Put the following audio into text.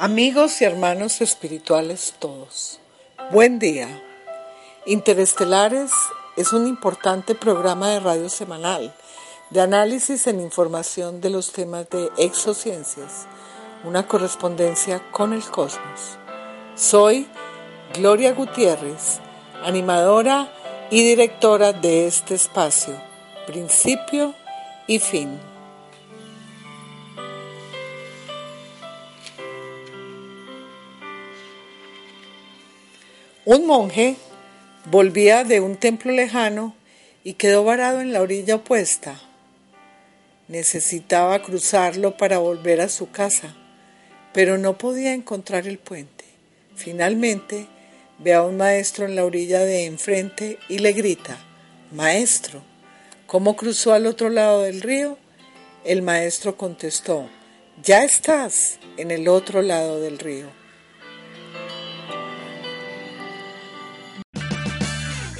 Amigos y hermanos espirituales todos, buen día. Interestelares es un importante programa de radio semanal de análisis en información de los temas de exociencias, una correspondencia con el cosmos. Soy Gloria Gutiérrez, animadora y directora de este espacio, principio y fin. Un monje volvía de un templo lejano y quedó varado en la orilla opuesta. Necesitaba cruzarlo para volver a su casa, pero no podía encontrar el puente. Finalmente ve a un maestro en la orilla de enfrente y le grita, Maestro, ¿cómo cruzó al otro lado del río? El maestro contestó, Ya estás en el otro lado del río.